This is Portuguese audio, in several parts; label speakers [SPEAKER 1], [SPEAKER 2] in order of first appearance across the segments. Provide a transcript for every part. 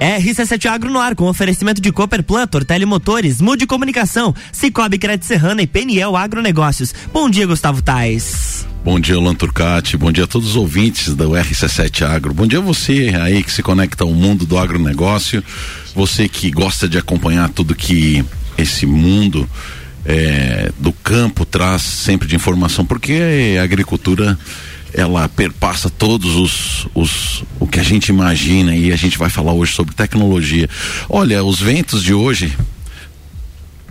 [SPEAKER 1] RC7 Agro no ar, com oferecimento de Cooperplan, Tortelli Motores, Mude Comunicação, Cicobi Crédito Serrana e Peniel Agronegócios. Bom dia, Gustavo Tais.
[SPEAKER 2] Bom dia, Lan Turcati. Bom dia a todos os ouvintes do RC7 Agro. Bom dia a você aí que se conecta ao mundo do agronegócio. Você que gosta de acompanhar tudo que esse mundo é, do campo traz sempre de informação, porque a agricultura ela perpassa todos os, os o que a gente imagina e a gente vai falar hoje sobre tecnologia. Olha, os ventos de hoje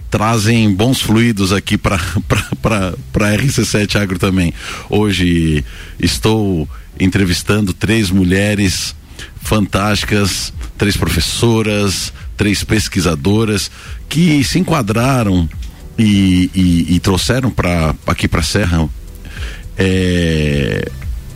[SPEAKER 2] trazem bons fluidos aqui para para RC7 Agro também. Hoje estou entrevistando três mulheres fantásticas, três professoras, três pesquisadoras que se enquadraram e, e, e trouxeram para aqui para a Serra é,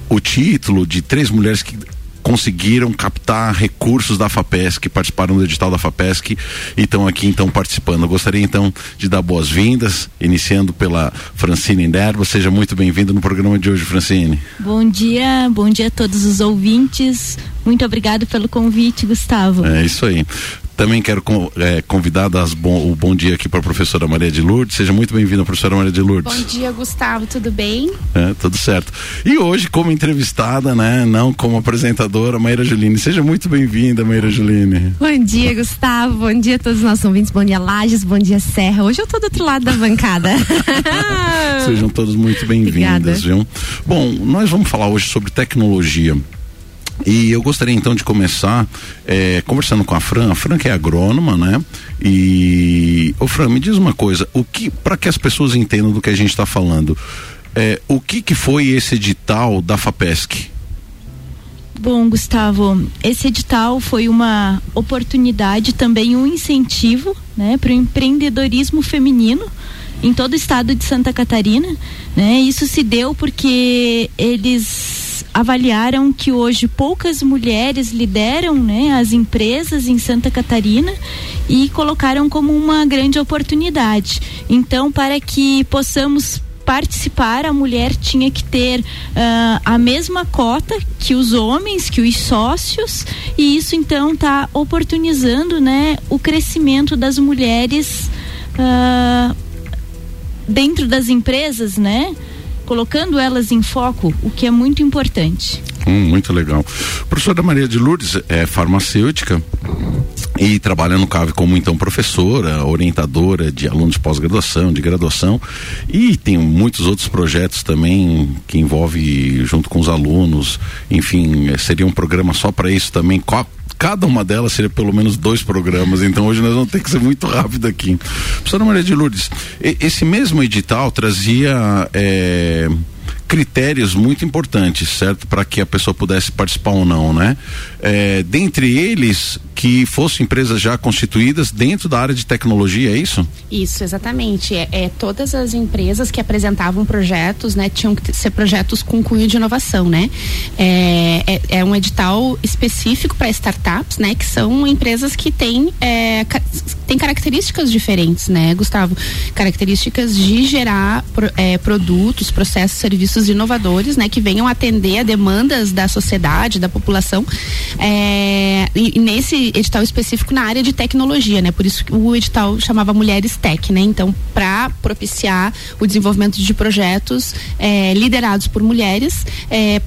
[SPEAKER 2] o título de três mulheres que conseguiram captar recursos da FAPESC, participaram do edital da FAPESC e estão aqui então participando. Eu gostaria então de dar boas-vindas, iniciando pela Francine Nerva. Seja muito bem-vinda no programa de hoje, Francine.
[SPEAKER 3] Bom dia, bom dia a todos os ouvintes. Muito obrigado pelo convite, Gustavo.
[SPEAKER 2] É isso aí. Também quero é, convidar das bom, o bom dia aqui para a professora Maria de Lourdes. Seja muito bem-vinda, professora Maria de Lourdes.
[SPEAKER 4] Bom dia, Gustavo. Tudo bem?
[SPEAKER 2] É, tudo certo. E hoje, como entrevistada, né? Não como apresentadora, Maíra Juline. Seja muito bem-vinda, Maíra Juline.
[SPEAKER 5] Bom dia, Gustavo. Bom dia a todos os nossos ouvintes. Bom dia, Lages. Bom dia, Serra. Hoje eu estou do outro lado da bancada.
[SPEAKER 2] Sejam todos muito bem-vindas, viu? Bom, nós vamos falar hoje sobre tecnologia. E eu gostaria então de começar é, conversando com a Fran. A Fran que é agrônoma, né? E ô Fran, me diz uma coisa, o que para que as pessoas entendam do que a gente está falando, é, o que que foi esse edital da Fapesc?
[SPEAKER 3] Bom, Gustavo, esse edital foi uma oportunidade, também um incentivo, né, para o empreendedorismo feminino em todo o estado de Santa Catarina, né? Isso se deu porque eles avaliaram que hoje poucas mulheres lideram né, as empresas em Santa Catarina e colocaram como uma grande oportunidade. Então, para que possamos participar, a mulher tinha que ter uh, a mesma cota que os homens, que os sócios, e isso então está oportunizando né, o crescimento das mulheres uh, dentro das empresas, né? Colocando elas em foco, o que é muito importante.
[SPEAKER 2] Hum, muito legal. Professora Maria de Lourdes é farmacêutica e trabalha no CAV como então professora, orientadora de alunos de pós-graduação, de graduação e tem muitos outros projetos também que envolve junto com os alunos, enfim, seria um programa só para isso também. Qual, cada uma delas seria pelo menos dois programas, então hoje nós vamos ter que ser muito rápido aqui. Professora Maria de Lourdes, esse mesmo edital trazia é, critérios muito importantes, certo? Para que a pessoa pudesse participar ou não, né? É, dentre eles, que fossem empresas já constituídas dentro da área de tecnologia, é isso?
[SPEAKER 4] Isso, exatamente. É, é todas as empresas que apresentavam projetos, né, tinham que ser projetos com cunho de inovação, né? É, é, é um edital específico para startups, né, que são empresas que têm, é, ca características diferentes, né, Gustavo? Características de gerar é, produtos, processos, serviços inovadores, né, que venham atender a demandas da sociedade, da população. É, e, e edital específico na área de tecnologia, né? Por isso o edital chamava Mulheres Tech, né? Então, para propiciar o desenvolvimento de projetos é, liderados por mulheres, é,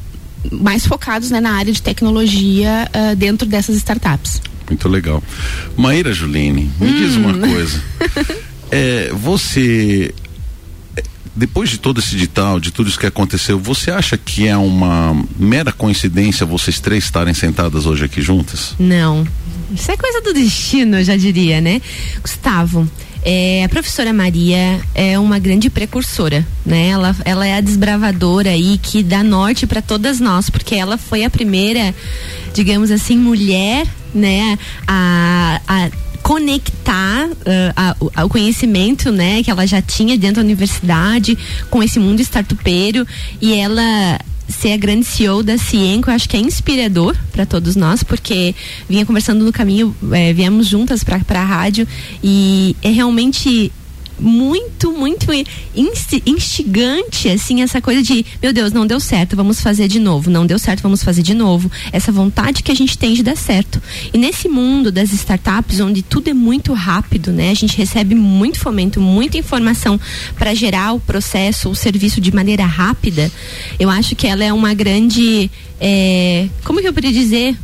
[SPEAKER 4] mais focados né, na área de tecnologia uh, dentro dessas startups.
[SPEAKER 2] Muito legal. Maíra Juline, me hum. diz uma coisa. é, você depois de todo esse edital, de tudo isso que aconteceu, você acha que é uma mera coincidência vocês três estarem sentadas hoje aqui juntas?
[SPEAKER 5] Não. Isso é coisa do destino, eu já diria, né? Gustavo, é, a professora Maria é uma grande precursora, né? Ela, ela é a desbravadora aí que dá norte para todas nós, porque ela foi a primeira, digamos assim, mulher, né? a, a conectar uh, a, o conhecimento, né, que ela já tinha dentro da universidade com esse mundo startupeiro. E ela ser a grande CEO da Cienco, eu acho que é inspirador para todos nós, porque vinha conversando no caminho, é, viemos juntas para a rádio. E é realmente muito, muito instigante, assim, essa coisa de, meu Deus, não deu certo, vamos fazer de novo, não deu certo, vamos fazer de novo. Essa vontade que a gente tem de dar certo. E nesse mundo das startups, onde tudo é muito rápido, né? A gente recebe muito fomento, muita informação para gerar o processo, o serviço de maneira rápida. Eu acho que ela é uma grande, é, como que eu poderia dizer?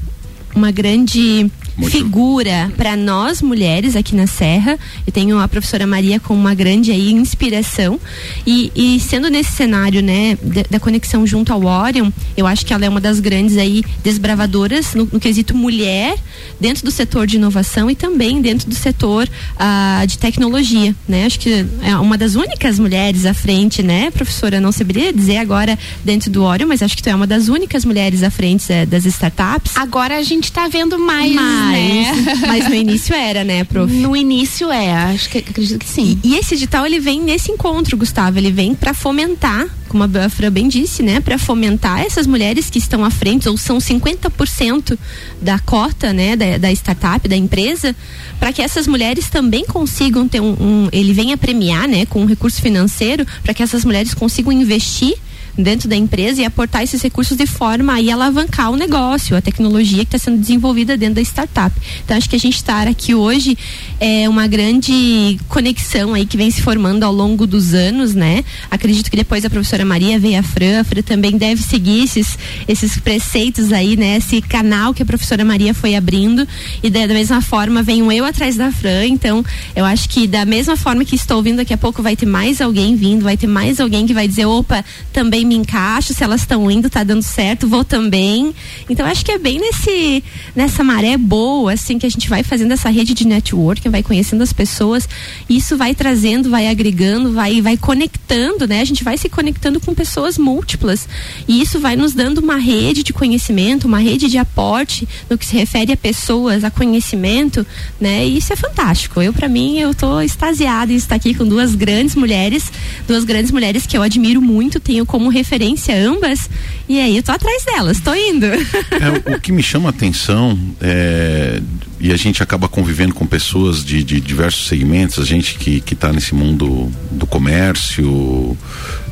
[SPEAKER 5] Uma grande muito. figura para nós mulheres aqui na Serra. Eu tenho a professora Maria como uma grande aí inspiração e, e sendo nesse cenário, né, da, da, conexão junto ao Orion, eu acho que ela é uma das grandes aí desbravadoras no, no quesito mulher dentro do setor de inovação e também dentro do setor uh, de tecnologia, né? Acho que é uma das únicas mulheres à frente, né, professora? Não saberia dizer agora dentro do Orion, mas acho que tu é uma das únicas mulheres à frente é, das startups.
[SPEAKER 4] Agora a gente está vendo mais, mais
[SPEAKER 5] mas, mas no início era, né, prof?
[SPEAKER 4] No início é, acho que acredito que sim.
[SPEAKER 5] E, e esse edital ele vem nesse encontro, Gustavo, ele vem para fomentar, como a Fran bem disse, né, para fomentar essas mulheres que estão à frente ou são 50% da cota, né, da, da startup, da empresa, para que essas mulheres também consigam ter um, um ele venha premiar, né, com um recurso financeiro, para que essas mulheres consigam investir dentro da empresa e aportar esses recursos de forma a alavancar o negócio, a tecnologia que está sendo desenvolvida dentro da startup. Então acho que a gente estar aqui hoje é uma grande conexão aí que vem se formando ao longo dos anos, né? Acredito que depois a professora Maria veio a Fran, a Fran também deve seguir esses, esses preceitos aí, né? Esse canal que a professora Maria foi abrindo e da, mesma forma venho eu atrás da Fran, então eu acho que da mesma forma que estou vindo daqui a pouco vai ter mais alguém vindo, vai ter mais alguém que vai dizer, opa, também me encaixo, se elas estão indo, tá dando certo, vou também. Então acho que é bem nesse nessa maré boa, assim, que a gente vai fazendo essa rede de networking, vai conhecendo as pessoas, isso vai trazendo, vai agregando, vai vai conectando, né? A gente vai se conectando com pessoas múltiplas. E isso vai nos dando uma rede de conhecimento, uma rede de aporte no que se refere a pessoas, a conhecimento, né? E isso é fantástico. Eu para mim eu tô extasiada em estar aqui com duas grandes mulheres, duas grandes mulheres que eu admiro muito, tenho como referência ambas, e aí eu tô atrás delas, tô indo.
[SPEAKER 2] É, o que me chama a atenção é, e a gente acaba convivendo com pessoas de, de diversos segmentos, a gente que, que tá nesse mundo do comércio,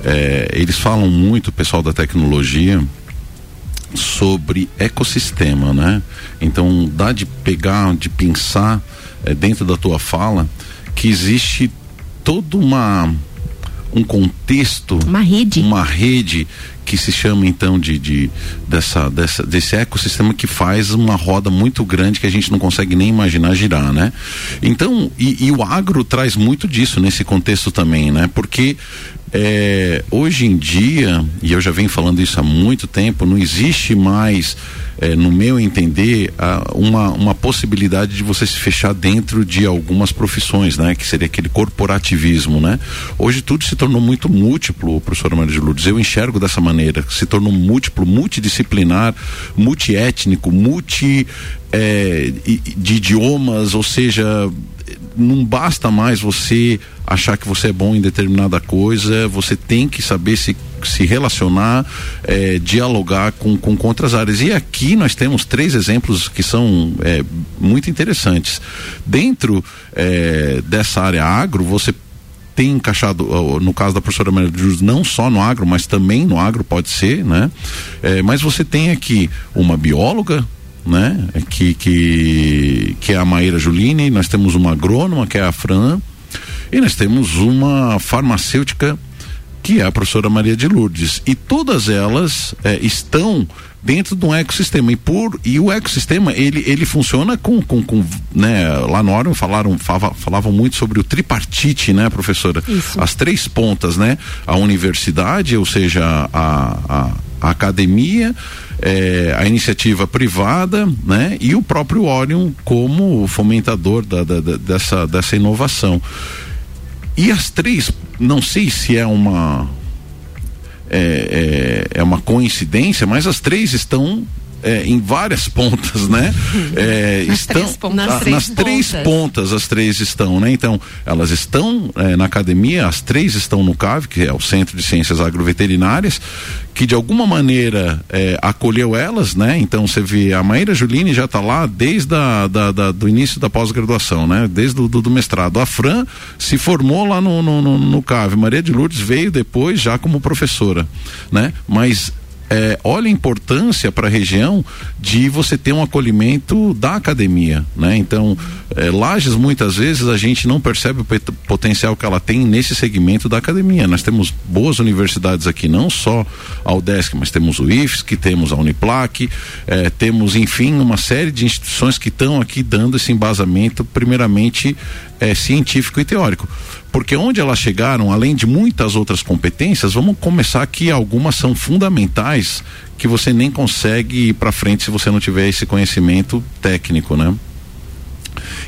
[SPEAKER 2] é, eles falam muito, o pessoal da tecnologia, sobre ecossistema, né? Então dá de pegar, de pensar é, dentro da tua fala que existe toda uma um contexto,
[SPEAKER 5] uma rede,
[SPEAKER 2] uma rede que se chama então de, de dessa, dessa desse ecossistema que faz uma roda muito grande que a gente não consegue nem imaginar girar, né? Então e, e o agro traz muito disso nesse contexto também, né? Porque é, hoje em dia, e eu já venho falando isso há muito tempo, não existe mais, é, no meu entender, a, uma, uma possibilidade de você se fechar dentro de algumas profissões, né? Que seria aquele corporativismo, né? Hoje tudo se tornou muito múltiplo, professor Maria de Lourdes. Eu enxergo dessa maneira, se tornou múltiplo, multidisciplinar, multiétnico, multi é, de idiomas, ou seja, não basta mais você achar que você é bom em determinada coisa, você tem que saber se, se relacionar, é, dialogar com, com, com, outras áreas. E aqui nós temos três exemplos que são é, muito interessantes. Dentro é, dessa área agro, você tem encaixado, no caso da professora Maria de Jus, não só no agro, mas também no agro pode ser, né? É, mas você tem aqui uma bióloga, né? Que, que, que é a Maíra Juline, nós temos uma agrônoma, que é a Fran, e nós temos uma farmacêutica, que é a professora Maria de Lourdes. E todas elas é, estão dentro de um ecossistema e por e o ecossistema ele ele funciona com com, com né lá no Orion falaram falavam, falavam muito sobre o tripartite né professora Isso. as três pontas né a universidade ou seja a, a, a academia é, a iniciativa privada, né, e o próprio Orion como fomentador da, da, da, dessa, dessa inovação. E as três, não sei se é uma é, é, é, uma coincidência, mas as três estão é, em várias pontas, né? É,
[SPEAKER 4] nas
[SPEAKER 2] estão
[SPEAKER 4] três pontas.
[SPEAKER 2] nas,
[SPEAKER 5] três
[SPEAKER 2] nas três
[SPEAKER 5] pontas.
[SPEAKER 2] pontas, as três estão, né? Então, elas estão é, na academia, as três estão no CAV, que é o Centro de Ciências Agroveterinárias, que de alguma maneira é, acolheu elas, né? Então você vê a Maíra Juline já está lá desde a, da, da- do início da pós-graduação, né? Desde o do, do mestrado. A Fran se formou lá no, no, no, no CAV. Maria de Lourdes veio depois já como professora, né? Mas é, olha a importância para a região de você ter um acolhimento da academia, né? Então, é, Lages muitas vezes a gente não percebe o potencial que ela tem nesse segmento da academia. Nós temos boas universidades aqui, não só a UDESC, mas temos o IFSC, temos a Uniplac, é, temos, enfim, uma série de instituições que estão aqui dando esse embasamento, primeiramente é, científico e teórico. Porque onde elas chegaram, além de muitas outras competências, vamos começar aqui, algumas são fundamentais que você nem consegue ir para frente se você não tiver esse conhecimento técnico, né?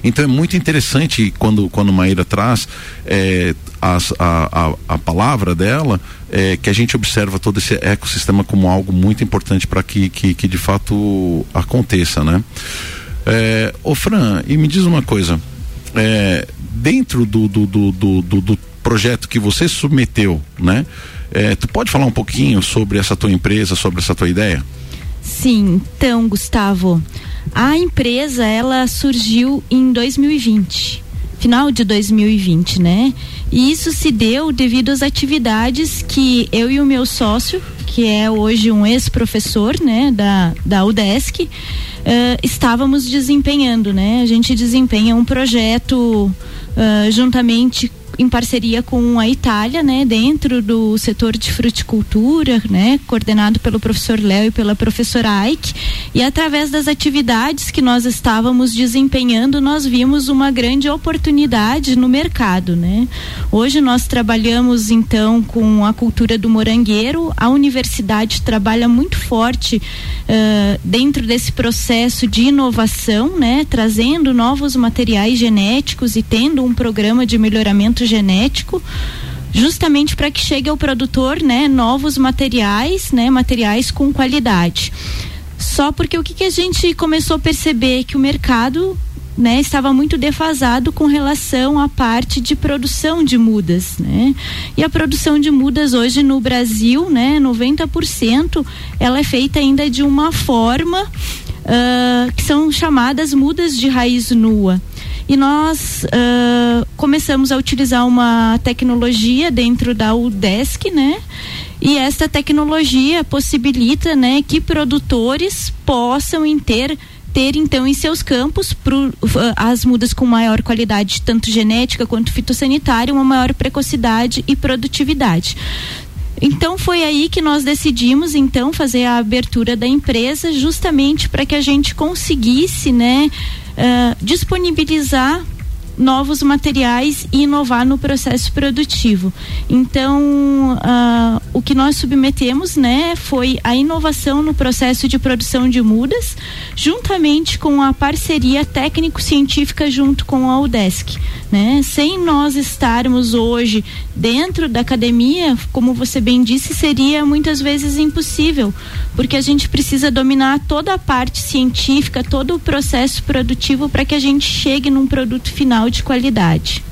[SPEAKER 2] Então é muito interessante quando, quando Maíra traz é, as- a, a, a palavra dela, é, que a gente observa todo esse ecossistema como algo muito importante para que, que, que de fato aconteça, né? É, ô Fran, e me diz uma coisa, é, dentro do, do, do, do, do- projeto que você submeteu, né? É, tu pode falar um pouquinho sobre essa tua empresa, sobre essa tua ideia?
[SPEAKER 3] Sim, então, Gustavo, a empresa ela surgiu em 2020, final de 2020, né? E isso se deu devido às atividades que eu e o meu sócio, que é hoje um ex-professor, né, da, da UDESC, eh, estávamos desempenhando, né? A gente desempenha um projeto ah, juntamente em parceria com a Itália, né, dentro do setor de fruticultura, né, coordenado pelo professor Léo e pela professora Aike, e através das atividades que nós estávamos desempenhando, nós vimos uma grande oportunidade no mercado, né? Hoje nós trabalhamos então com a cultura do morangueiro, a universidade trabalha muito forte eh, dentro desse processo de inovação, né, trazendo novos materiais genéticos e tendo um programa de melhoramento genético justamente para que chegue ao produtor, né, novos materiais, né, materiais com qualidade. Só porque o que, que a gente começou a perceber que o mercado né, estava muito defasado com relação à parte de produção de mudas, né? E a produção de mudas hoje no Brasil, né, 90%, ela é feita ainda de uma forma ah, que são chamadas mudas de raiz nua. E nós ah, começamos a utilizar uma tecnologia dentro da UDESC, né? E esta tecnologia possibilita, né, que produtores possam ter ter então em seus campos pro, uh, as mudas com maior qualidade tanto genética quanto fitossanitária, uma maior precocidade e produtividade. Então foi aí que nós decidimos então fazer a abertura da empresa justamente para que a gente conseguisse, né, uh, disponibilizar novos materiais e inovar no processo produtivo. Então, ah, o que nós submetemos, né, foi a inovação no processo de produção de mudas, juntamente com a parceria técnico-científica junto com a UDESC, né? Sem nós estarmos hoje dentro da academia, como você bem disse, seria muitas vezes impossível, porque a gente precisa dominar toda a parte científica, todo o processo produtivo para que a gente chegue num produto final de qualidade.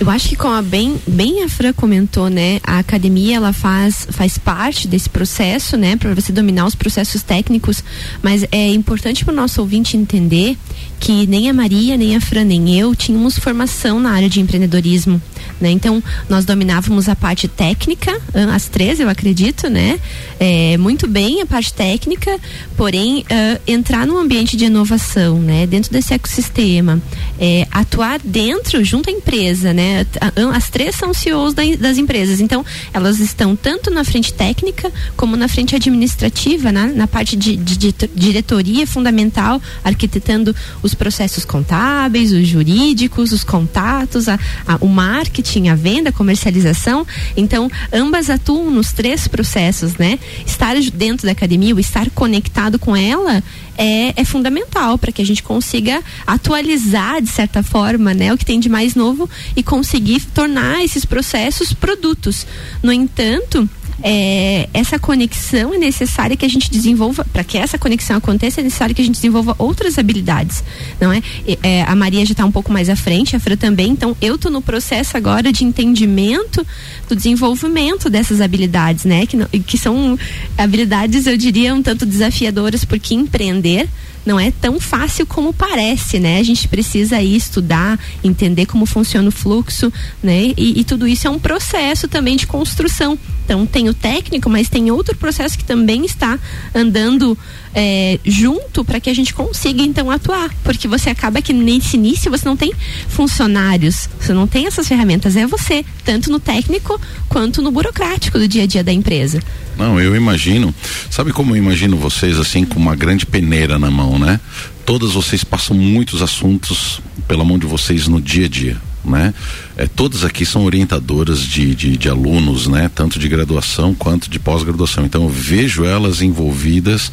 [SPEAKER 5] Eu acho que como a bem, bem a Fran comentou, né, a academia ela faz faz parte desse processo, né, para você dominar os processos técnicos, mas é importante para o nosso ouvinte entender que nem a Maria, nem a Fran, nem eu tínhamos formação na área de empreendedorismo, né? Então nós dominávamos a parte técnica, as três eu acredito, né? É, muito bem a parte técnica, porém ah, entrar num ambiente de inovação, né? Dentro desse ecossistema, é, atuar dentro junto à empresa, né? A- As três são CEOs da- das empresas, então elas estão tanto na frente técnica como na frente administrativa, né? na parte de, de- de diretoria fundamental, arquitetando os processos contábeis, os jurídicos, os contatos, a- a- o marketing, a venda, a comercialização. Então, ambas atuam nos três processos, né? Estar dentro da academia, o estar conectado com ela é, é fundamental para que a gente consiga atualizar, de certa forma, né, o que tem de mais novo e conseguir tornar esses processos produtos. No entanto, é, essa conexão é necessária que a gente desenvolva, para que essa conexão aconteça, é necessário que a gente desenvolva outras habilidades, não é? é a Maria já está um pouco mais à frente, a Fran também, então eu estou no processo agora de entendimento do desenvolvimento dessas habilidades, né? Que, que são habilidades, eu diria, um tanto desafiadoras, porque empreender não é tão fácil como parece, né? A gente precisa aí estudar, entender como funciona o fluxo, né? E, e, tudo isso é um processo também de construção. Então tem o técnico, mas tem outro processo que também está andando é, junto para que a gente consiga então atuar, porque você acaba que nesse início você não tem funcionários, você não tem essas ferramentas, é você, tanto no técnico quanto no burocrático do dia a dia da empresa.
[SPEAKER 2] Não, eu imagino, sabe como eu imagino vocês assim com uma grande peneira na mão, né? Todas vocês passam muitos assuntos pela mão de vocês no dia a dia né? É, todas aqui são orientadoras de, de, de, alunos, né? Tanto de graduação quanto de pós-graduação. Então eu vejo elas envolvidas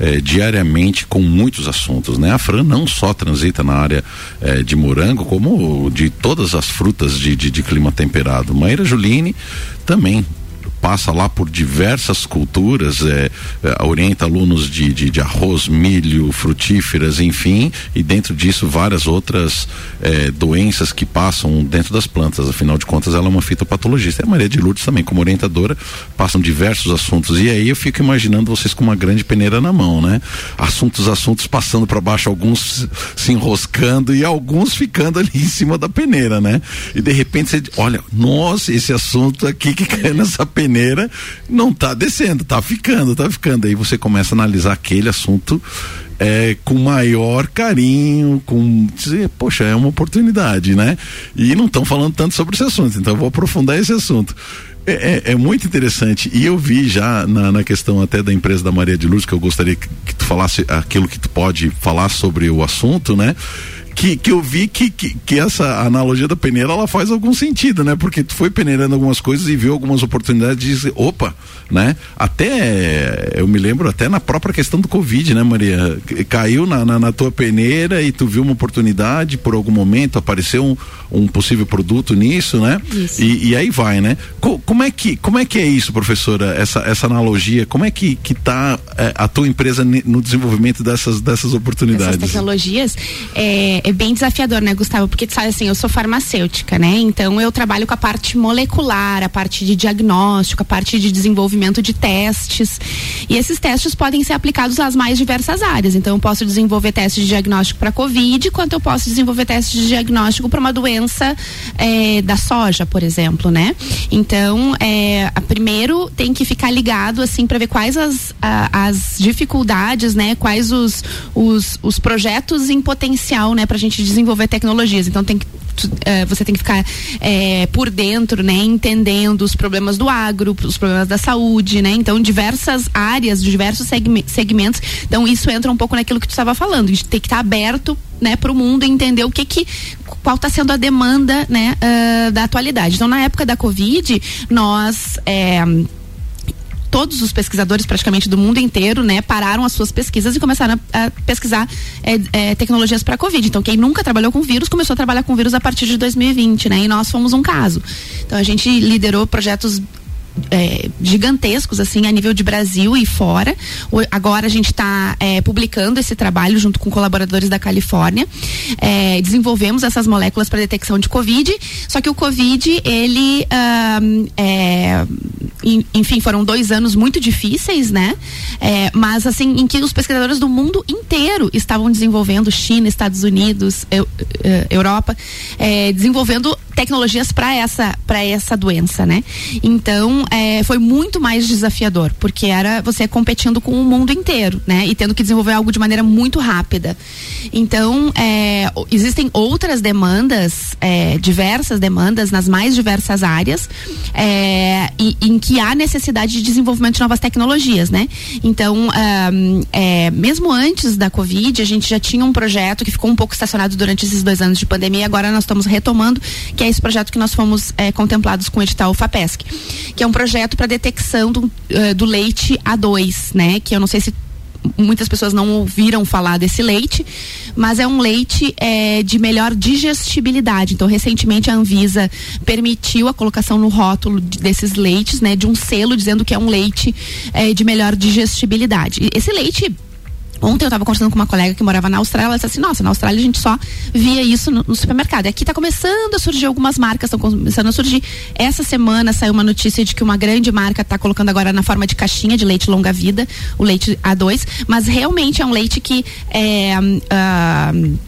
[SPEAKER 2] é, diariamente com muitos assuntos, né? A Fran não só transita na área é, de morango, como de todas as frutas de, de, de clima temperado. Maíra Juline também passa lá por diversas culturas, é, é, orienta alunos de, de, de, arroz, milho, frutíferas, enfim, e dentro disso várias outras é, doenças que passam dentro das plantas. Afinal de contas, ela é uma fitopatologista. E a Maria de Lourdes também, como orientadora, passam diversos assuntos. E aí eu fico imaginando vocês com uma grande peneira na mão, né? Assuntos, assuntos passando para baixo, alguns se enroscando e alguns ficando ali em cima da peneira, né? E de repente você, olha, nossa, esse assunto aqui que cai nessa peneira não está descendo, está ficando, está ficando. Aí você começa a analisar aquele assunto é, com maior carinho, com dizer, poxa, é uma oportunidade, né? E não estão falando tanto sobre esse assunto, então eu vou aprofundar esse assunto. É, é, é, muito interessante. E eu vi já na, na, questão até da empresa da Maria de Luz, que eu gostaria que, que tu falasse aquilo que tu pode falar sobre o assunto, né? Que, que eu vi que, que, que, essa analogia da peneira ela faz algum sentido, né? Porque tu foi peneirando algumas coisas e viu algumas oportunidades de dizer, opa, né? Até, eu me lembro até na própria questão do Covid, né, Maria? Caiu na, na, na tua peneira e tu viu uma oportunidade por algum momento, apareceu um, um possível produto nisso, né? Isso. E, e aí vai, né? Co, como, é que, como é que é isso, professora, essa, essa analogia? Como é que, que tá é, a tua empresa no desenvolvimento dessas, dessas oportunidades?
[SPEAKER 4] Essas tecnologias, é, é bem desafiador, né, Gustavo? Porque sabe assim, eu sou farmacêutica, né? Então eu trabalho com a parte molecular, a parte de diagnóstico, a parte de desenvolvimento de testes. E esses testes podem ser aplicados às mais diversas áreas. Então eu posso desenvolver testes de diagnóstico para COVID, quanto eu posso desenvolver testes de diagnóstico para uma doença é, da soja, por exemplo, né? Então, é, primeiro tem que ficar ligado assim para ver quais as, a, as dificuldades, né? Quais os, os, os projetos em potencial, né? Para a gente desenvolver tecnologias. Então tem que é, você tem que ficar é, por dentro, né, entendendo os problemas do agro, os problemas da saúde, né? Então, diversas áreas, diversos segmentos. Então, isso entra um pouco naquilo que tu estava falando, de ter que estar tá aberto, né, para o mundo e entender o que que qual está sendo a demanda, né, uh, da atualidade. Então, na época da Covid, nós é, todos os pesquisadores praticamente do mundo inteiro, né, pararam as suas pesquisas e começaram a, a pesquisar é, é, tecnologias para Covid. Então, quem nunca trabalhou com vírus começou a trabalhar com vírus a partir de 2020, né? E nós fomos um caso. Então, a gente liderou projetos é, gigantescos assim a nível de Brasil e fora. O, agora a gente está é, publicando esse trabalho junto com colaboradores da Califórnia. É, desenvolvemos essas moléculas para detecção de Covid. Só que o Covid ele é, enfim foram dois anos muito difíceis, né? É, mas assim em que os pesquisadores do mundo inteiro estavam desenvolvendo China, Estados Unidos, eu, é, Europa, desenvolvendo tecnologias para essa para essa doença, né? Então é, foi muito mais desafiador, porque era você competindo com o mundo inteiro, né? E tendo que desenvolver algo de maneira muito rápida. Então, é, existem outras demandas, é, diversas demandas nas mais diversas áreas, é, e, em que há necessidade de desenvolvimento de novas tecnologias, né? Então, é, mesmo antes da Covid, a gente já tinha um projeto que ficou um pouco estacionado durante esses dois anos de pandemia, e agora nós estamos retomando, que é esse projeto que nós fomos é, contemplados com o edital FAPESC, que é um projeto para detecção do, uh, do leite A2, né? Que eu não sei se muitas pessoas não ouviram falar desse leite, mas é um leite é, de melhor digestibilidade. Então, recentemente a Anvisa permitiu a colocação no rótulo desses leites, né, de um selo dizendo que é um leite é, de melhor digestibilidade. Esse leite Ontem eu estava conversando com uma colega que morava na Austrália, ela disse assim, nossa, na Austrália a gente só via isso no, no supermercado. E aqui está começando a surgir algumas marcas, estão começando a surgir. Essa semana saiu uma notícia de que uma grande marca está colocando agora na forma de caixinha de leite longa vida, o leite A2, mas realmente é um leite que é, uh,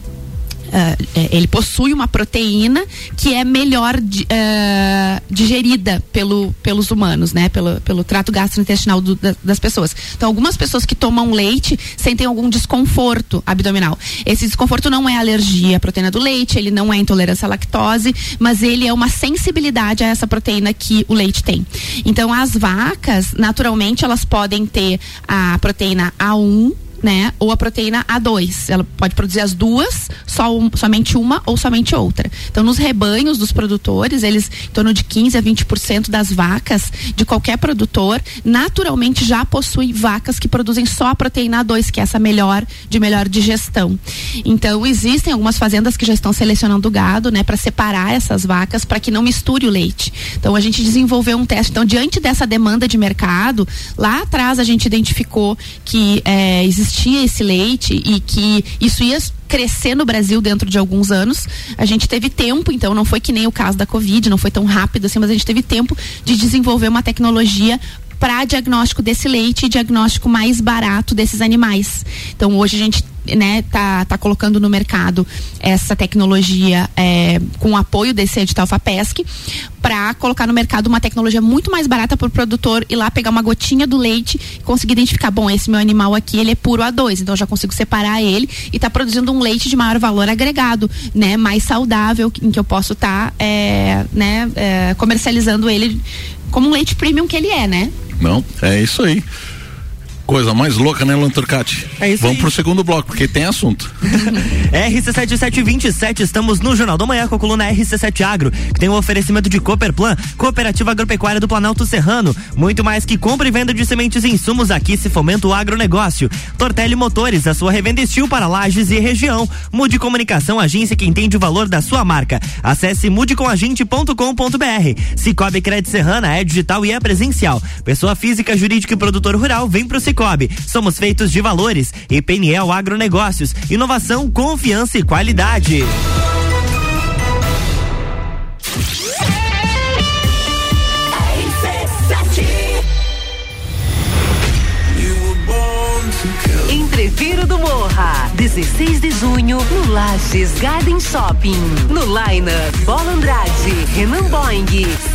[SPEAKER 4] Uh, ele possui uma proteína que é melhor di, uh, digerida pelo, pelos humanos, né? Pelo, pelo trato gastrointestinal do, da, das pessoas. Então, algumas pessoas que tomam leite sentem algum desconforto abdominal. Esse desconforto não é alergia à proteína do leite, ele não é intolerância à lactose, mas ele é uma sensibilidade a essa proteína que o leite tem. Então, as vacas, naturalmente, elas podem ter a proteína A1 né? Ou a proteína A2. Ela pode produzir as duas, só um, somente uma ou somente outra. Então, nos rebanhos dos produtores, eles, em torno de 15 a 20% das vacas de qualquer produtor, naturalmente já possui vacas que produzem só a proteína A2, que é essa melhor, de melhor digestão. Então, existem algumas fazendas que já estão selecionando gado, né, para separar essas vacas para que não misture o leite. Então, a gente desenvolveu um teste. Então, diante dessa demanda de mercado, lá atrás a gente identificou que é, existia existia esse leite e que isso ia crescer no Brasil dentro de alguns anos. A gente teve tempo, então não foi que nem o caso da Covid, não foi tão rápido assim, mas a gente teve tempo de desenvolver uma tecnologia para diagnóstico desse leite e diagnóstico mais barato desses animais. Então hoje a gente né, tá, tá colocando no mercado essa tecnologia é, com o apoio desse edital FAPESC para colocar no mercado uma tecnologia muito mais barata para o produtor ir lá pegar uma gotinha do leite e conseguir identificar, bom, esse meu animal aqui ele é puro A2, então eu já consigo separar ele e está produzindo um leite de maior valor agregado, né, mais saudável, em que eu posso estar tá, é, né, é, comercializando ele como um leite premium que ele é, né?
[SPEAKER 2] Não, é isso aí. Coisa mais louca, né, Luan Turcati?
[SPEAKER 1] É isso
[SPEAKER 2] Vamos
[SPEAKER 1] aí.
[SPEAKER 2] pro segundo bloco, porque tem assunto.
[SPEAKER 1] RC7727, estamos no Jornal da Manhã com a coluna RC7 Agro, que tem um oferecimento de Cooperplan, Cooperativa Agropecuária do Planalto Serrano. Muito mais que compra e venda de sementes e insumos aqui se fomenta o agronegócio. Tortelli Motores, a sua revenda estil para lajes e região. Mude Comunicação, agência que entende o valor da sua marca. Acesse mudecomagente.com.br. Cicobi Crédito Serrana é digital e é presencial. Pessoa física, jurídica e produtor rural, vem pro Cicobi. Somos feitos de valores. E PNL Agronegócios. Inovação, confiança e qualidade.
[SPEAKER 6] Entreviro do Morra, 16 de junho, no Lages Garden Shopping. No Liner, Bola Andrade, Renan Boing,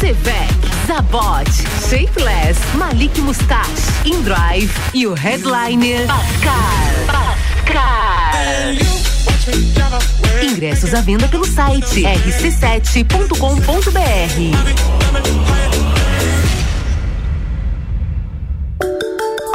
[SPEAKER 6] Sevec, Zabot, Shapeless, Malik Mustache, Indrive e o headliner Pascal. Pascal. Ingressos à venda pelo site rc7.com.br.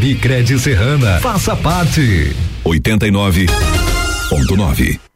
[SPEAKER 7] Cred Serrana. Faça parte.
[SPEAKER 8] 89.9 O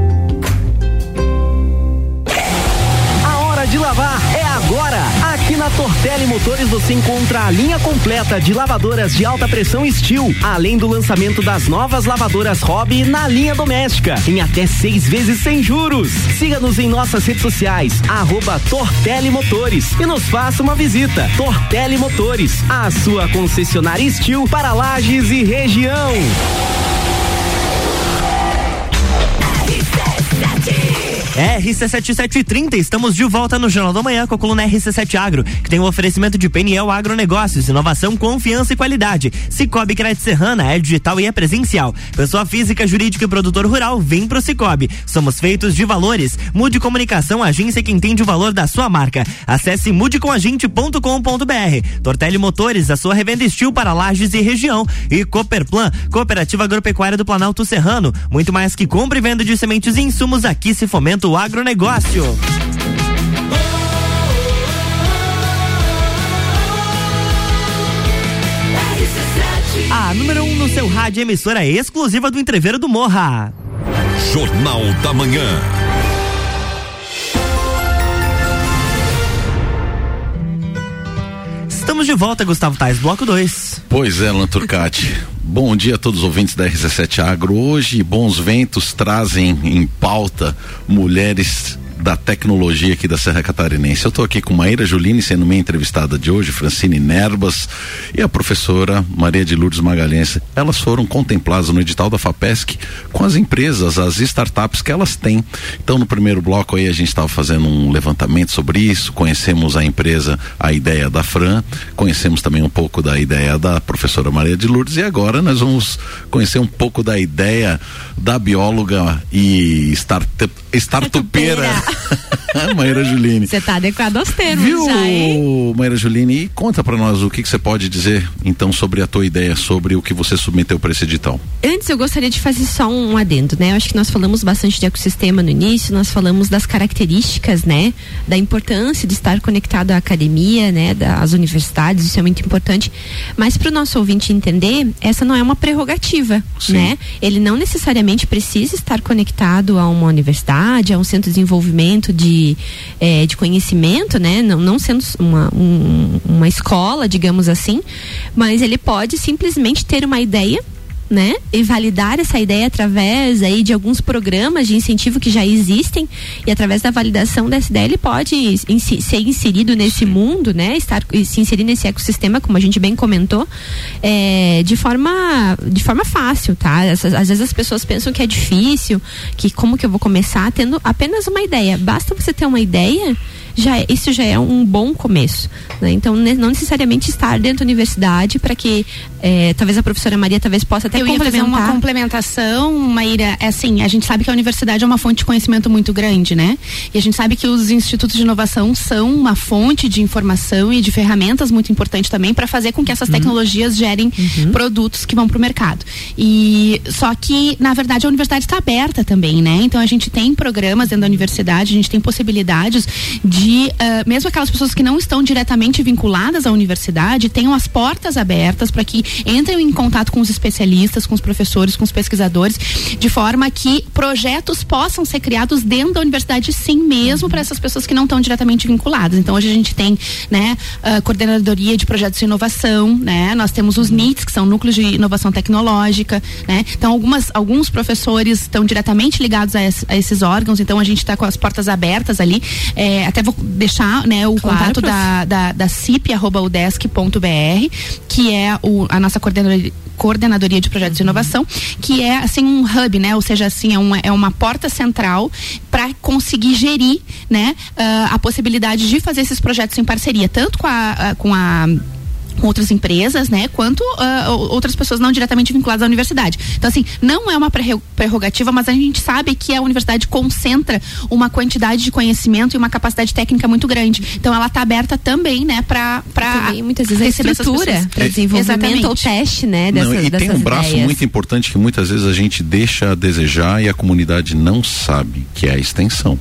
[SPEAKER 9] Tortelli Motores você encontra a linha completa de lavadoras de alta pressão Steel, além do lançamento das novas lavadoras Hobby na linha doméstica, em até seis vezes sem juros. Siga-nos em nossas redes sociais, arroba Tortelli Motores e nos faça uma visita. Tortelli Motores, a sua concessionária Steel para Lages e região.
[SPEAKER 1] RC7730, estamos de volta no Jornal da Manhã com a coluna RC7 Agro, que tem um oferecimento de PNL Agronegócios, inovação, confiança e qualidade. Cicobi Crédito Serrana é digital e é presencial. Pessoa física, jurídica e produtor rural, vem pro Cicobi. Somos feitos de valores. Mude Comunicação, agência que entende o valor da sua marca. Acesse mudecomagente.com.br. Tortelli Motores, a sua revenda estilo para lajes e região. E Cooperplan, Cooperativa Agropecuária do Planalto Serrano. Muito mais que compra e venda de sementes e insumos, aqui se fomenta o agronegócio. A número 1 um no seu rádio emissora exclusiva do Entreveiro do Morra.
[SPEAKER 7] Jornal da Manhã.
[SPEAKER 1] Estamos de volta, Gustavo Tais, bloco 2.
[SPEAKER 2] Pois é, Alan Turcati. Bom dia a todos os ouvintes da RC7 Agro. Hoje, bons ventos trazem em pauta mulheres da tecnologia aqui da Serra Catarinense. Eu estou aqui com Maíra Juline sendo minha entrevistada de hoje, Francine Nerbas e a professora Maria de Lourdes Magalhães. Elas foram contempladas no edital da FAPESC com as empresas, as startups que elas têm. Então, no primeiro bloco aí a gente estava fazendo um levantamento sobre isso, conhecemos a empresa, a ideia da Fran, conhecemos também um pouco da ideia da professora Maria de Lourdes e agora nós vamos conhecer um pouco da ideia da bióloga e startup, startupeira Maíra Juline.
[SPEAKER 5] Você tá adequado aos termos
[SPEAKER 2] Viu,
[SPEAKER 5] já, hein?
[SPEAKER 2] Maíra Juline? E conta para nós o que você pode dizer então sobre a tua ideia, sobre o que você submeteu para esse edital.
[SPEAKER 5] Antes eu gostaria de fazer só um adendo, né? Eu acho que nós falamos bastante de ecossistema no início, nós falamos das características, né? Da importância de estar conectado à academia, né? Das universidades, isso é muito importante. Mas para o nosso ouvinte entender, essa não é uma prerrogativa,
[SPEAKER 2] Sim.
[SPEAKER 5] né? Ele não necessariamente precisa estar conectado a uma universidade, a um centro de desenvolvimento de, eh, de conhecimento, né? Não, não sendo uma, um- uma escola, digamos assim, mas ele pode simplesmente ter uma ideia né? E validar essa ideia através aí de alguns programas de incentivo que já existem e através da validação dessa ideia ele pode insi- ser inserido nesse mundo, né? Estar se inserir nesse ecossistema, como a gente bem comentou, é, de forma de forma fácil, tá? Essas- às vezes as pessoas pensam que é difícil, que como que eu vou começar tendo apenas uma ideia. Basta você ter uma ideia já é- isso já é um bom começo. né? Então, não necessariamente estar dentro da universidade para que eh, talvez a professora Maria talvez possa até
[SPEAKER 4] Eu ia fazer uma complementação, Maíra. É assim, a gente sabe que a universidade é uma fonte de conhecimento muito grande, né? E a gente sabe que os institutos de inovação são uma fonte de informação e de ferramentas muito importante também para fazer com que essas tecnologias gerem produtos que vão para o mercado. E só que, na verdade, a universidade está aberta também, né? Então a gente tem programas dentro da universidade, a gente tem possibilidades de, ah, mesmo aquelas pessoas que não estão diretamente vinculadas à universidade, tenham as portas abertas para que entrem em contato com os especialistas, com os professores, com os pesquisadores, de forma que projetos possam ser criados dentro da universidade, sim, mesmo para essas pessoas que não estão diretamente vinculadas. Então hoje a gente tem, né, a coordenadoria de projetos de inovação, né? Nós temos os NITs, que são núcleos de inovação tecnológica, né? Então algumas alguns professores estão diretamente ligados a, a esses órgãos, então a gente está com as portas abertas ali. É, até vou deixar, né, o
[SPEAKER 5] Claro,
[SPEAKER 4] contato
[SPEAKER 5] prof.
[SPEAKER 4] da, da, da cip.udesc.br, que é o, a nossa coordenadoria, coordenadoria de projetos de inovação, que é assim um hub, né? Ou seja, assim, é uma, é uma porta central para conseguir gerir, né, ah, a possibilidade de fazer esses projetos em parceria, tanto com a, a- com a com outras empresas, né? Quanto uh, outras pessoas não diretamente vinculadas à universidade. Então, assim, não é uma prerrogativa, mas a gente sabe que a universidade concentra uma quantidade de conhecimento e uma capacidade técnica muito grande. Então, ela está aberta também, né, para
[SPEAKER 5] muitas vezes
[SPEAKER 4] receber
[SPEAKER 5] a estrutura para desenvolvimento ou teste, né,
[SPEAKER 2] dessas,
[SPEAKER 5] não,
[SPEAKER 2] e tem um braço
[SPEAKER 5] ideias.
[SPEAKER 2] muito importante que muitas vezes a gente deixa a desejar e a comunidade não sabe, que é a extensão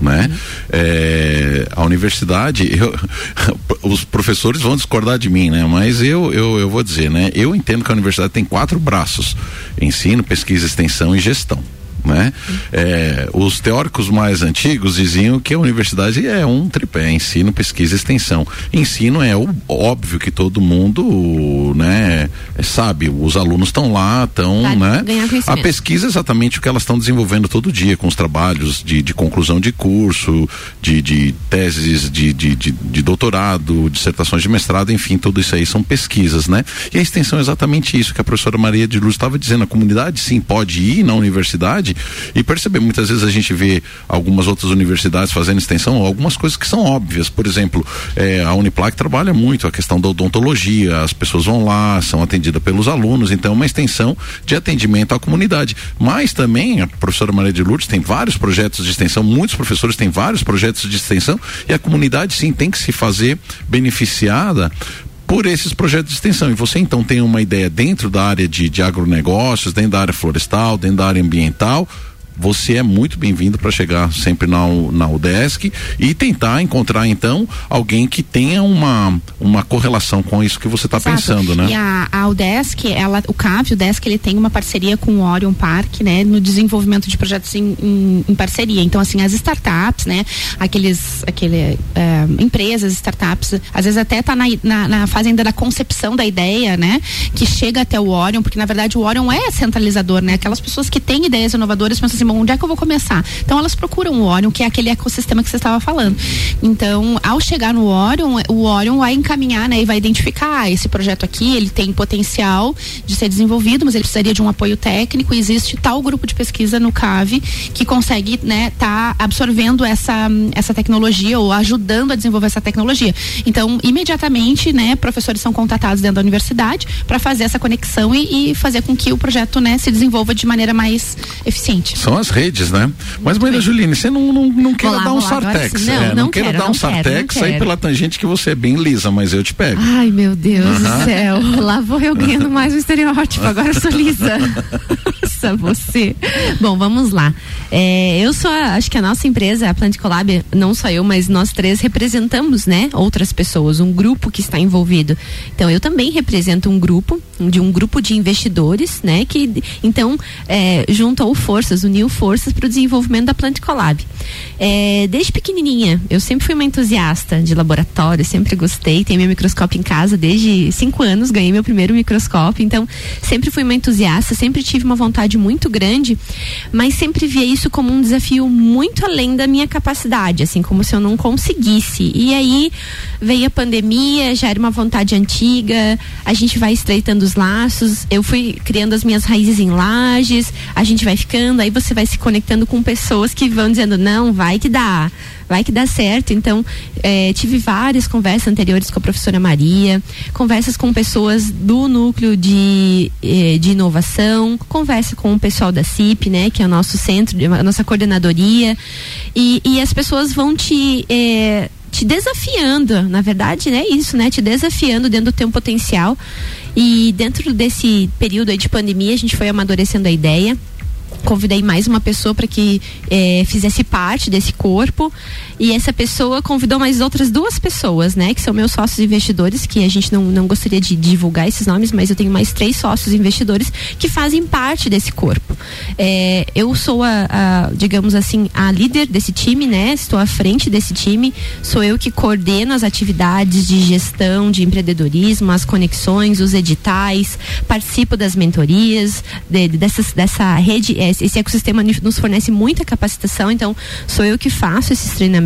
[SPEAKER 2] né? É, a universidade, eu, os professores vão discordar de mim, né? Mas eu, eu, eu vou dizer, né? Eu entendo que a universidade tem quatro braços: ensino, pesquisa, extensão e gestão né? É, os teóricos mais antigos diziam que a universidade é um tripé, ensino, pesquisa e extensão. Ensino é o, óbvio que todo mundo, né, sabe, os alunos estão lá, estão, né? A pesquisa é exatamente o que elas estão desenvolvendo todo dia, com os trabalhos de, de conclusão de curso, de, de teses de, de, de, de doutorado, dissertações de mestrado, enfim, tudo isso aí são pesquisas, né? E a extensão é exatamente isso que a professora Maria de Luz estava dizendo, a comunidade sim pode ir na universidade e perceber. Muitas vezes a gente vê algumas outras universidades fazendo extensão, algumas coisas que são óbvias. Por exemplo, é, a Uniplac trabalha muito a questão da odontologia, as pessoas vão lá, são atendidas pelos alunos, então é uma extensão de atendimento à comunidade. Mas também a professora Maria de Lourdes tem vários projetos de extensão, muitos professores têm vários projetos de extensão e a comunidade sim tem que se fazer beneficiada por esses projetos de extensão. E você então tem uma ideia dentro da área de, de agronegócios, dentro da área florestal, dentro da área ambiental, você é muito bem-vindo para chegar sempre na, na UDESC e tentar encontrar então alguém que tenha uma, uma correlação com isso que você está pensando, né?
[SPEAKER 4] E a, a UDESC, ela, o CAV, o UDESC, ele tem uma parceria com o Orion Park, né, no desenvolvimento de projetos em, em, em parceria. Então, assim, as startups, né, aqueles, aquele, é, empresas, startups, às vezes até tá na, na, na fase ainda da concepção da ideia, né, que chega até o Orion, porque na verdade o Orion é centralizador, né? Aquelas pessoas que têm ideias inovadoras pensam assim, bom, onde é que eu vou começar? Então elas procuram o Orion, que é aquele ecossistema que você estava falando. Então, ao chegar no Orion, o Orion vai encaminhar, né, e vai identificar ah, esse projeto aqui, ele tem potencial de ser desenvolvido, mas ele precisaria de um apoio técnico. Existe tal grupo de pesquisa no CAVE que consegue, né, tá absorvendo essa essa tecnologia ou ajudando a desenvolver essa tecnologia. Então, imediatamente, né, professores são contatados dentro da universidade para fazer essa conexão e, e, fazer com que o projeto, né, se desenvolva de maneira mais eficiente.
[SPEAKER 2] São as redes, né? Mas, Maria Juline, você não, não, não queira dar um sartex.
[SPEAKER 5] Não,
[SPEAKER 2] é,
[SPEAKER 5] não,
[SPEAKER 2] não quero, dar um sartex aí pela tangente que você é bem lisa, mas eu te pego.
[SPEAKER 5] Ai, meu Deus do céu. Lá vou eu ganhando mais um estereótipo. Agora eu sou lisa. Nossa, você. Bom, vamos lá. É, eu sou, a, acho que a nossa empresa, a Plant Collab, não só eu, mas nós três representamos, né, outras pessoas, um grupo que está envolvido. Então, eu também represento um grupo, de um grupo de investidores, né, que então é, juntou forças, uniu forças para o desenvolvimento da Plant Collab. É, desde pequenininha, eu sempre fui uma entusiasta de laboratório, sempre gostei, tenho meu microscópio em casa desde cinco anos, ganhei meu primeiro microscópio, então sempre fui uma entusiasta, sempre tive uma vontade muito grande, mas sempre via isso como um desafio muito além da minha capacidade, assim, como se eu não conseguisse. E aí veio a pandemia, já era uma vontade antiga, a gente vai estreitando os laços, eu fui criando as minhas raízes em lajes, a gente vai ficando, aí você vai se conectando com pessoas que vão dizendo, não, vai que dá, vai que dá certo. Então, é, tive várias conversas anteriores com a professora Maria, conversas com pessoas do núcleo de, eh, de inovação, conversa com o pessoal da CIP, né, que é o nosso centro, a nossa coordenadoria, e, e as pessoas vão te. Eh, te desafiando, na verdade, né? Isso, né? Te desafiando dentro do teu potencial. E dentro desse período de pandemia, a gente foi amadurecendo a ideia. Convidei mais uma pessoa para que é, fizesse parte desse corpo e essa pessoa convidou mais outras duas pessoas, né, que são meus sócios investidores, que a gente não, não gostaria de divulgar esses nomes, mas eu tenho mais três sócios investidores que fazem parte desse corpo. É, eu sou a, a, digamos assim, a líder desse time, né, estou à frente desse time, sou eu que coordeno as atividades de gestão, de empreendedorismo, as conexões, os editais, participo das mentorias, de, dessas, dessa rede, é, esse ecossistema nos fornece muita capacitação, então sou eu que faço esses treinamentos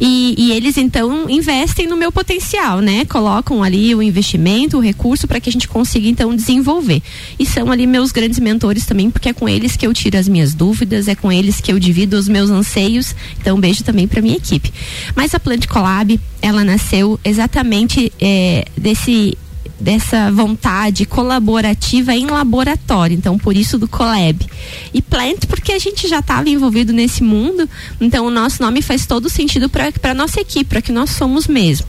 [SPEAKER 5] e, e eles então investem no meu potencial, né? Colocam ali o investimento, o recurso para que a gente consiga então desenvolver. E são ali meus grandes mentores também, porque é com eles que eu tiro as minhas dúvidas, é com eles que eu divido os meus anseios. Então, um beijo também para minha equipe. Mas a Plant Collab, ela nasceu exatamente é, desse dessa vontade colaborativa em laboratório, então por isso do Collab. E Plant porque a gente já estava envolvido nesse mundo, então o nosso nome faz todo sentido para nossa equipe, para que nós somos mesmo.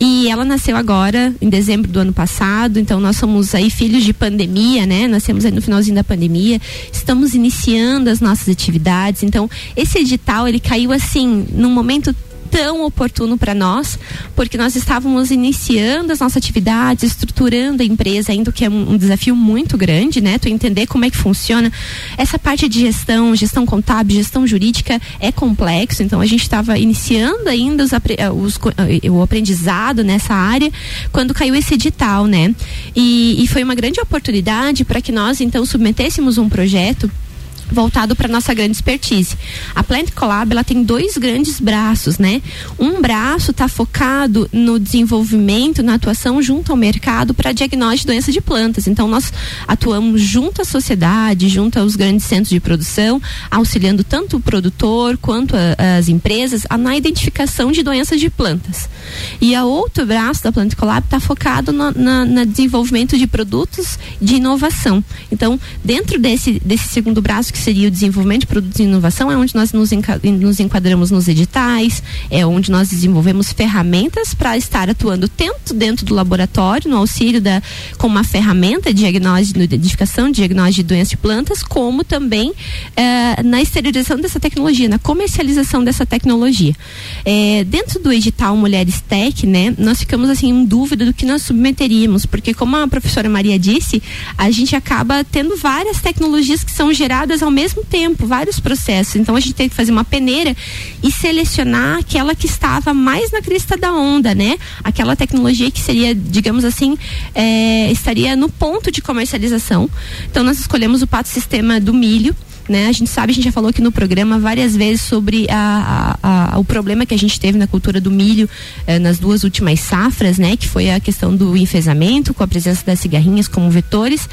[SPEAKER 5] E ela nasceu agora, em dezembro do ano passado, então nós somos aí filhos de pandemia, né? Nascemos aí no finalzinho da pandemia, estamos iniciando as nossas atividades, então esse edital ele caiu assim, num momento tão oportuno para nós, porque nós estávamos iniciando as nossas atividades, estruturando a empresa, ainda que é um, um, desafio muito grande, né? Tu entender como é que funciona essa parte de gestão, gestão contábil, gestão jurídica é complexo, então a gente estava iniciando ainda os, eh, os, eh, o aprendizado nessa área quando caiu esse edital, né? E, e foi uma grande oportunidade para que nós então submetêssemos um projeto voltado para nossa grande expertise. A Plant Collab ela tem dois grandes braços, né? Um braço está focado no desenvolvimento, na atuação junto ao mercado para diagnóstico de doenças de plantas. Então nós atuamos junto à sociedade, junto aos grandes centros de produção, auxiliando tanto o produtor quanto a, as empresas a, na identificação de doenças de plantas. E a outro braço da Plant Collab está focado no na, na desenvolvimento de produtos de inovação. Então dentro desse desse segundo braço que seria o desenvolvimento de produtos de inovação, é onde nós nos, nos enquadramos nos editais, é onde nós desenvolvemos ferramentas para estar atuando tanto dentro do laboratório, no auxílio da, com uma ferramenta de diagnóstico, de identificação, de diagnóstico de doenças de plantas, como também eh, na exteriorização dessa tecnologia, na comercialização dessa tecnologia. Eh, dentro do edital Mulheres Tech, né, nós ficamos assim em dúvida do que nós submeteríamos, porque como a professora Maria disse, a gente acaba tendo várias tecnologias que são geradas ao mesmo tempo, vários processos. Então a gente tem que fazer uma peneira e selecionar aquela que estava mais na crista da onda, né? Aquela tecnologia que seria, digamos assim, é, estaria no ponto de comercialização. Então nós escolhemos o pato sistema do milho né? A gente sabe, a gente já falou aqui no programa várias vezes sobre a, a, a o problema que a gente teve na cultura do milho eh, nas duas últimas safras, né? Que foi a questão do enfesamento com a presença das cigarrinhas como vetores.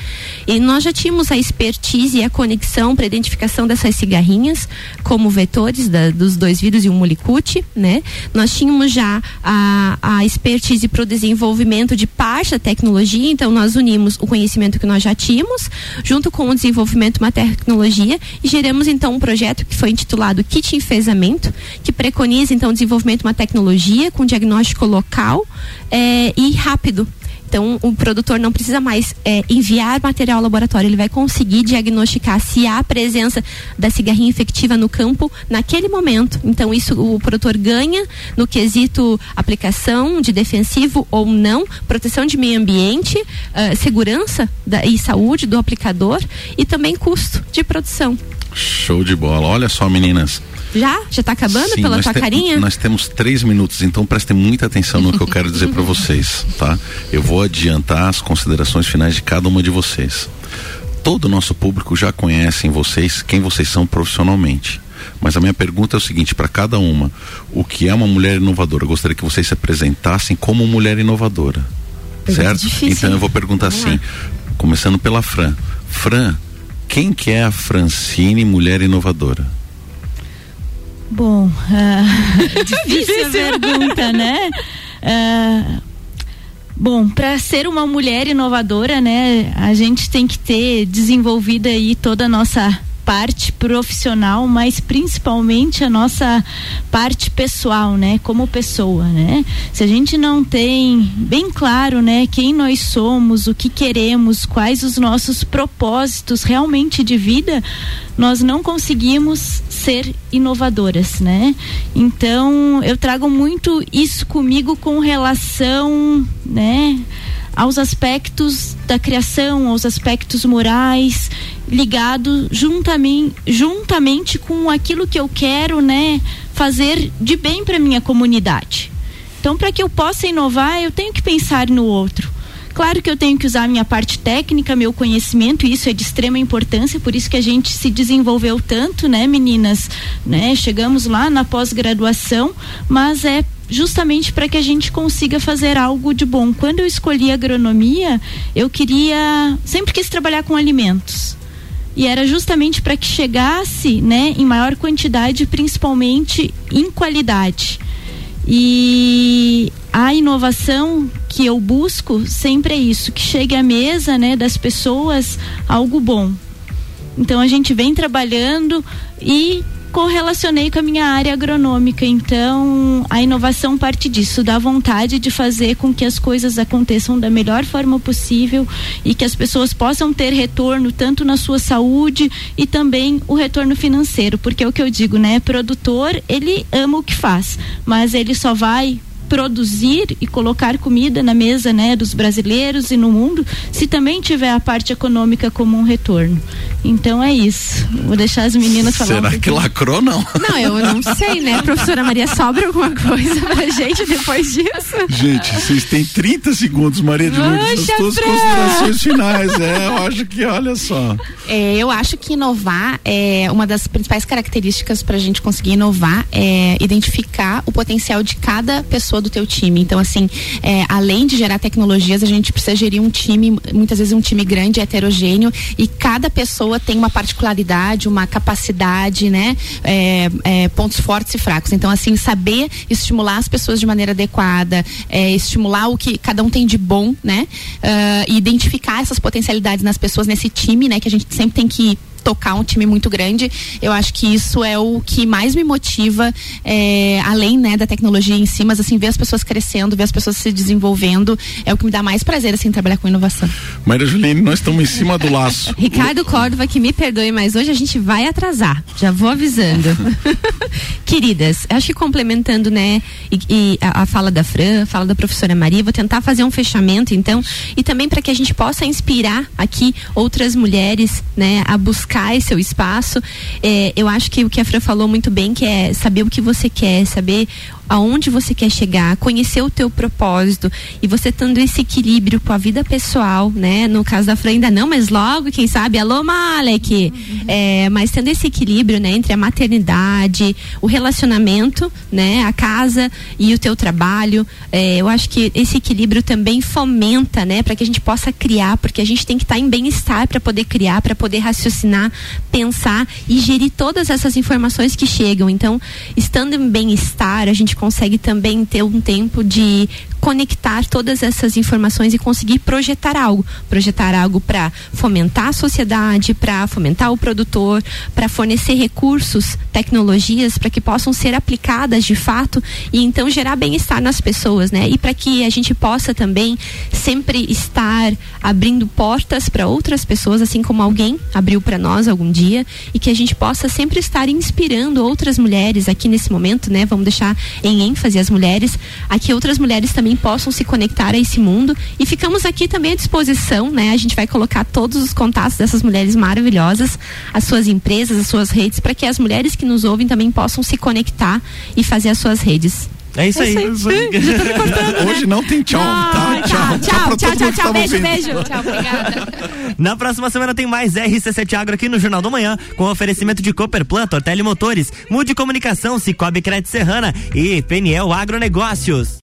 [SPEAKER 5] E nós já tínhamos a expertise e a conexão para identificação dessas cigarrinhas como vetores da, dos dois vírus e o mulicute, né? Nós tínhamos já a, a expertise para o desenvolvimento de parte da tecnologia, então nós unimos o conhecimento que nós já tínhamos junto com o desenvolvimento de uma tecnologia e geramos então um projeto que foi intitulado Kit Enfesamento, que preconiza então o desenvolvimento de uma tecnologia com diagnóstico local é, e rápido então, o produtor não precisa mais é, enviar material ao laboratório, ele vai conseguir diagnosticar se há presença da cigarrinha infectiva no campo naquele momento. Então, isso o produtor ganha no quesito aplicação de defensivo ou não, proteção de meio ambiente, uh, segurança da, e saúde do aplicador e também custo de produção.
[SPEAKER 2] Show de bola. Olha só, meninas.
[SPEAKER 5] Já? Já está acabando Sim, pela tua te, carinha?
[SPEAKER 2] Nós temos três minutos, então prestem muita atenção no que eu quero dizer para vocês, tá? Eu vou adiantar as considerações finais de cada uma de vocês. Todo o nosso público já conhece em vocês quem vocês são profissionalmente. Mas a minha pergunta é o seguinte para cada uma: o que é uma mulher inovadora? Eu gostaria que vocês se apresentassem como mulher inovadora. certo? Difícil, então eu vou perguntar Vamos assim, lá. começando pela Fran. Fran, quem que é a Francine mulher inovadora?
[SPEAKER 3] Bom, uh, difícil, pergunta, né? Uh, bom, para ser uma mulher inovadora, né, a gente tem que ter desenvolvida aí toda a nossa parte profissional, mas principalmente a nossa parte pessoal, né, como pessoa, né? Se a gente não tem bem claro, né, quem nós somos, o que queremos, quais os nossos propósitos realmente de vida, nós não conseguimos ser inovadoras, né? Então, eu trago muito isso comigo com relação, né, aos aspectos da criação, aos aspectos morais, ligado juntamente, juntamente com aquilo que eu quero, né, fazer de bem para minha comunidade. Então, para que eu possa inovar, eu tenho que pensar no outro. Claro que eu tenho que usar a minha parte técnica, meu conhecimento, isso é de extrema importância, por isso que a gente se desenvolveu tanto, né, meninas? Né? Chegamos lá na pós-graduação, mas é justamente para que a gente consiga fazer algo de bom. Quando eu escolhi agronomia, eu queria, sempre quis trabalhar com alimentos. E era justamente para que chegasse, né, em maior quantidade, principalmente em qualidade. E a inovação que eu busco sempre é isso, que chegue à mesa, né, das pessoas algo bom. Então a gente vem trabalhando e correlacionei com a minha área agronômica. Então, a inovação parte disso, da vontade de fazer com que as coisas aconteçam da melhor forma possível e que as pessoas possam ter retorno tanto na sua saúde e também o retorno financeiro, porque é o que eu digo, né? Produtor, ele ama o que faz, mas ele só vai produzir e colocar comida na mesa né, dos brasileiros e no mundo, se também tiver a parte econômica como um retorno. Então é isso. Vou deixar as meninas falar.
[SPEAKER 2] Será um que lacrou não?
[SPEAKER 5] Não, eu não sei, né? Professora Maria, sobra alguma coisa pra gente depois disso?
[SPEAKER 2] Gente, vocês têm 30 segundos, Maria de Lourdes, as suas considerações finais. É, eu acho que, olha só.
[SPEAKER 4] É, eu acho que inovar é uma das principais características para a gente conseguir inovar é identificar o potencial de cada pessoa do teu time. Então, assim, é, além de gerar tecnologias, a gente precisa gerir um time, muitas vezes um time grande, heterogêneo, e cada pessoa tem uma particularidade, uma capacidade, né? É, é, pontos fortes e fracos. Então, assim, saber estimular as pessoas de maneira adequada, é, estimular o que cada um tem de bom, né? Uh, e identificar essas potencialidades nas pessoas, nesse time, né? Que a gente sempre tem que tocar um time muito grande. Eu acho que isso é o que mais me motiva, é, além né, da tecnologia em si, mas assim, ver as pessoas crescendo, ver as pessoas se desenvolvendo, é o que me dá mais prazer, assim, trabalhar com inovação.
[SPEAKER 2] Maria Juliane, nós estamos em cima do laço.
[SPEAKER 5] Ricardo Córdova, que me perdoe, mas hoje a gente vai atrasar. Já vou avisando. Queridas, acho que complementando, né, e, e a, a, fala da Fran, a fala da professora Maria, vou tentar fazer um fechamento, então, e também para que a gente possa inspirar aqui outras mulheres, né, a buscar buscar seu espaço. É, eu acho que o que a Fran falou muito bem, que é saber o que você quer, saber aonde você quer chegar, conhecer o teu propósito e você tendo esse equilíbrio com a vida pessoal, né? No caso da Fran ainda não, mas logo, quem sabe, alô Malek, uhum. é, mas tendo esse equilíbrio, né? Entre a maternidade, o relacionamento, né? A casa e o teu trabalho, é, eu acho que esse equilíbrio também fomenta, né? Para que a gente possa criar, porque a gente tem que estar tá em bem-estar para poder criar, para poder raciocinar, pensar e gerir todas essas informações que chegam. Então, estando em bem-estar, a gente gente consegue também ter um tempo de conectar todas essas informações e conseguir projetar algo, projetar algo para fomentar a sociedade, para fomentar o produtor, para fornecer recursos, tecnologias para que possam ser aplicadas de fato e então gerar bem-estar nas pessoas, né? E para que a gente possa também sempre estar abrindo portas para outras pessoas, assim como alguém abriu para nós algum dia, e que a gente possa sempre estar inspirando outras mulheres aqui nesse momento, né? Vamos deixar em ênfase as mulheres, a que outras mulheres também possam se conectar a esse mundo. E ficamos aqui também à disposição, né? A gente vai colocar todos os contatos dessas mulheres maravilhosas, as suas empresas, as suas redes, para que as mulheres que nos ouvem também possam se conectar e fazer as suas redes.
[SPEAKER 1] É isso aí. É isso
[SPEAKER 2] Hoje né? não tem tchau, tá?
[SPEAKER 5] Tchau, tchau, tchau, tchau, tchau, beijo, beijo. Tchau, obrigada.
[SPEAKER 1] Na próxima semana tem mais RC7 Agro aqui no Jornal do Manhã, com oferecimento de Cooperplan, Tortelli Motores, Mude Comunicação, Cicobi Crédito Serrana e Peniel Agronegócios.